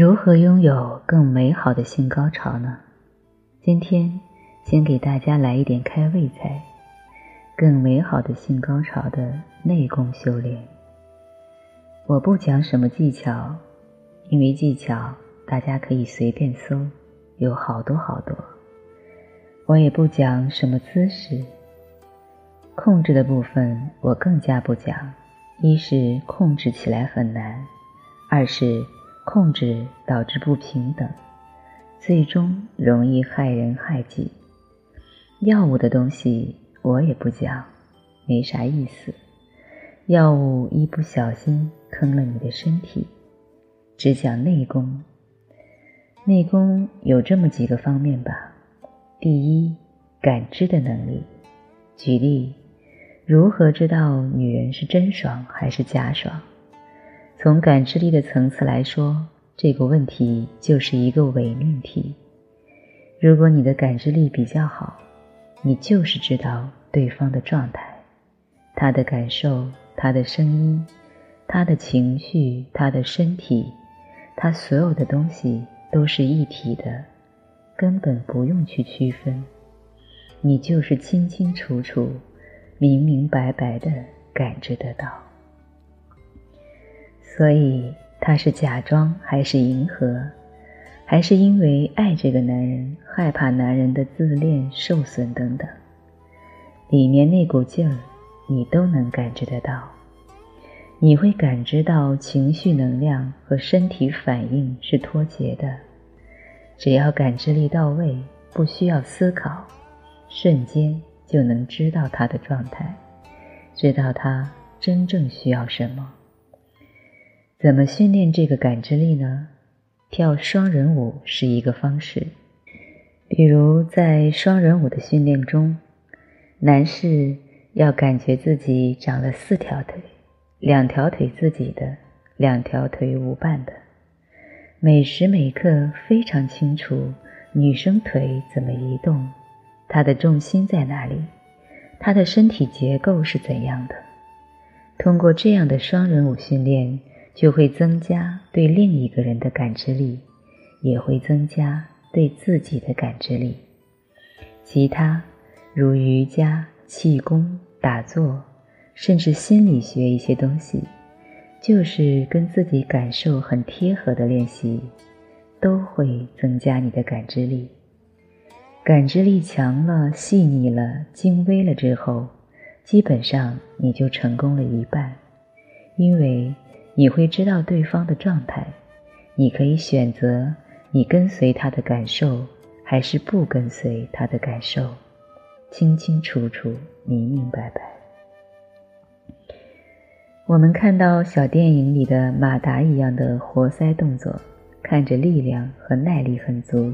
如何拥有更美好的性高潮呢？今天先给大家来一点开胃菜，更美好的性高潮的内功修炼。我不讲什么技巧，因为技巧大家可以随便搜，有好多好多。我也不讲什么姿势，控制的部分我更加不讲。一是控制起来很难，二是。控制导致不平等，最终容易害人害己。药物的东西我也不讲，没啥意思。药物一不小心坑了你的身体，只讲内功。内功有这么几个方面吧：第一，感知的能力。举例，如何知道女人是真爽还是假爽？从感知力的层次来说，这个问题就是一个伪命题。如果你的感知力比较好，你就是知道对方的状态、他的感受、他的声音、他的情绪、他的身体，他所有的东西都是一体的，根本不用去区分，你就是清清楚楚、明明白白的感知得到。所以他是假装还是迎合，还是因为爱这个男人，害怕男人的自恋受损等等，里面那股劲儿，你都能感知得到。你会感知到情绪能量和身体反应是脱节的，只要感知力到位，不需要思考，瞬间就能知道他的状态，知道他真正需要什么。怎么训练这个感知力呢？跳双人舞是一个方式。比如在双人舞的训练中，男士要感觉自己长了四条腿，两条腿自己的，两条腿舞伴的，每时每刻非常清楚女生腿怎么移动，她的重心在哪里，她的身体结构是怎样的。通过这样的双人舞训练。就会增加对另一个人的感知力，也会增加对自己的感知力。其他如瑜伽、气功、打坐，甚至心理学一些东西，就是跟自己感受很贴合的练习，都会增加你的感知力。感知力强了、细腻了、精微了之后，基本上你就成功了一半，因为。你会知道对方的状态，你可以选择你跟随他的感受，还是不跟随他的感受，清清楚楚、明明白白。我们看到小电影里的马达一样的活塞动作，看着力量和耐力很足，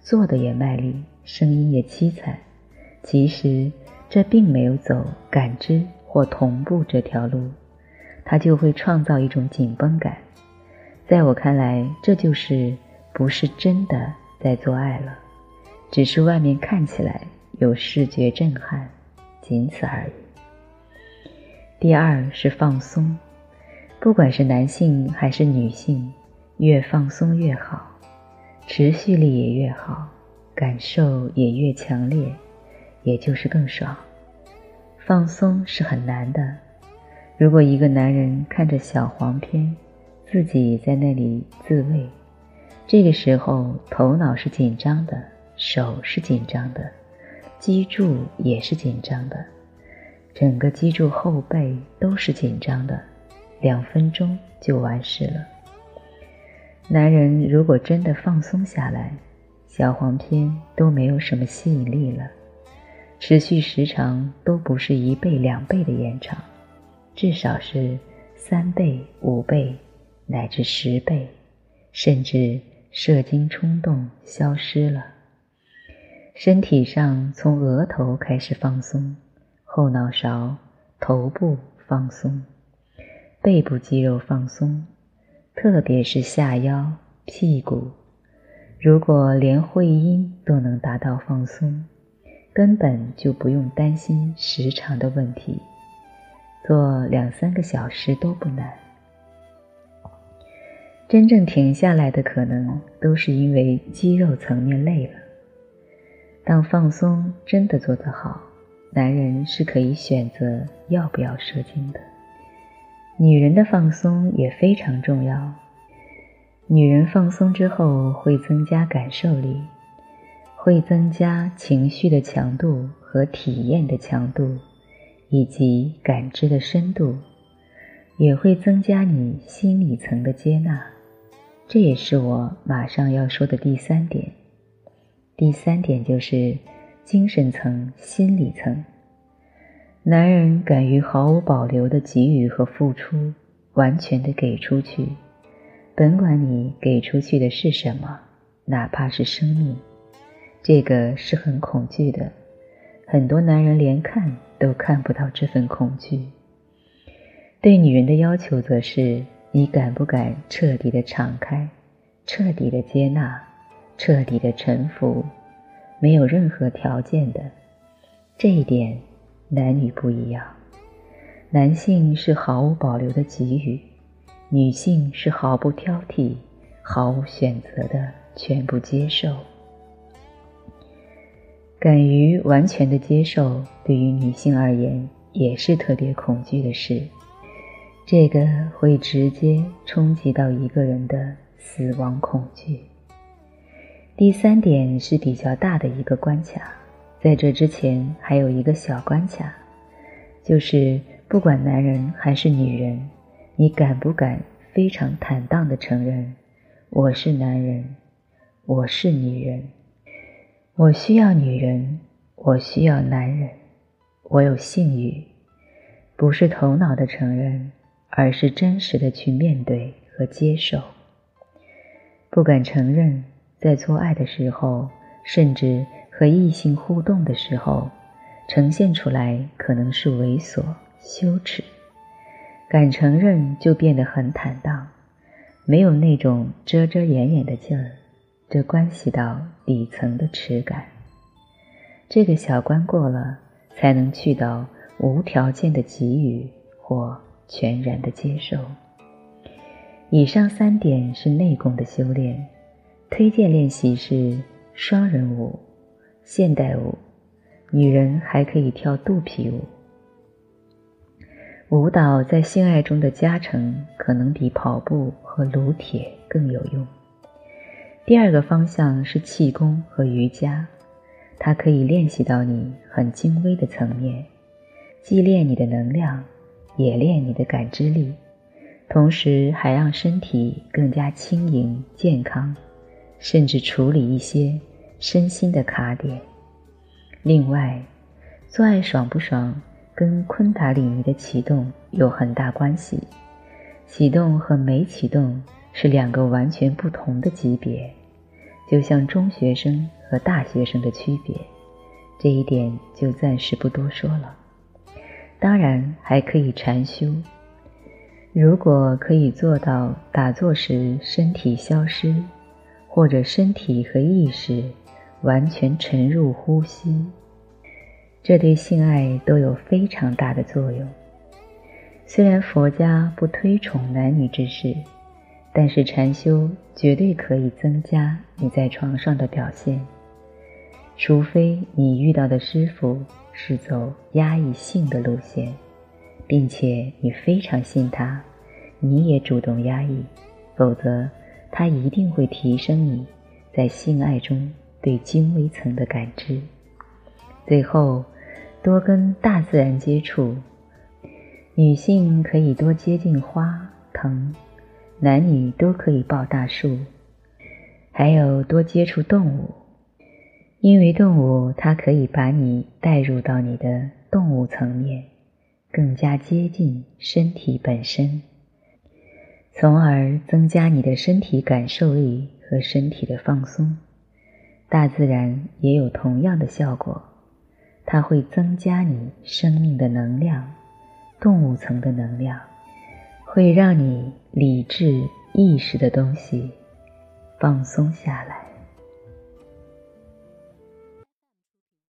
做的也卖力，声音也凄惨。其实这并没有走感知或同步这条路。他就会创造一种紧绷感，在我看来，这就是不是真的在做爱了，只是外面看起来有视觉震撼，仅此而已。第二是放松，不管是男性还是女性，越放松越好，持续力也越好，感受也越强烈，也就是更爽。放松是很难的。如果一个男人看着小黄片，自己在那里自慰，这个时候头脑是紧张的，手是紧张的，脊柱也是紧张的，整个脊柱后背都是紧张的，两分钟就完事了。男人如果真的放松下来，小黄片都没有什么吸引力了，持续时长都不是一倍两倍的延长。至少是三倍、五倍，乃至十倍，甚至射精冲动消失了。身体上从额头开始放松，后脑勺、头部放松，背部肌肉放松，特别是下腰、屁股。如果连会阴都能达到放松，根本就不用担心时长的问题。做两三个小时都不难。真正停下来的可能都是因为肌肉层面累了。当放松真的做得好，男人是可以选择要不要射精的。女人的放松也非常重要。女人放松之后会增加感受力，会增加情绪的强度和体验的强度，以及感知的深度，也会增加你心理层的接纳。这也是我马上要说的第三点。第三点就是精神层、心理层。男人敢于毫无保留的给予和付出，完全的给出去，甭管你给出去的是什么，哪怕是生命，这个是很恐惧的。很多男人连看都看不到这份恐惧。对女人的要求则是。你敢不敢彻底的敞开，彻底的接纳，彻底的臣服，没有任何条件的？这一点，男女不一样。男性是毫无保留的给予，女性是毫不挑剔、毫无选择的全部接受。敢于完全的接受，对于女性而言，也是特别恐惧的事。这个会直接冲击到一个人的死亡恐惧。第三点是比较大的一个关卡，在这之前还有一个小关卡，就是不管男人还是女人，你敢不敢非常坦荡的承认，我是男人，我是女人，我需要女人，我需要男人，我有性欲，不是头脑的承认。而是真实的去面对和接受，不敢承认，在做爱的时候，甚至和异性互动的时候，呈现出来可能是猥琐、羞耻；敢承认，就变得很坦荡，没有那种遮遮掩掩的劲儿。这关系到底层的耻感。这个小关过了，才能去到无条件的给予或。全然的接受。以上三点是内功的修炼，推荐练习是双人舞、现代舞，女人还可以跳肚皮舞。舞蹈在性爱中的加成，可能比跑步和撸铁更有用。第二个方向是气功和瑜伽，它可以练习到你很精微的层面，既练你的能量。也练你的感知力，同时还让身体更加轻盈健康，甚至处理一些身心的卡点。另外，做爱爽不爽跟昆达里尼的启动有很大关系，启动和没启动是两个完全不同的级别，就像中学生和大学生的区别，这一点就暂时不多说了。当然还可以禅修。如果可以做到打坐时身体消失，或者身体和意识完全沉入呼吸，这对性爱都有非常大的作用。虽然佛家不推崇男女之事，但是禅修绝对可以增加你在床上的表现，除非你遇到的师傅。是走压抑性的路线，并且你非常信他，你也主动压抑，否则他一定会提升你在性爱中对精微层的感知。最后，多跟大自然接触，女性可以多接近花藤，男女都可以抱大树，还有多接触动物。因为动物，它可以把你带入到你的动物层面，更加接近身体本身，从而增加你的身体感受力和身体的放松。大自然也有同样的效果，它会增加你生命的能量，动物层的能量，会让你理智意识的东西放松下来。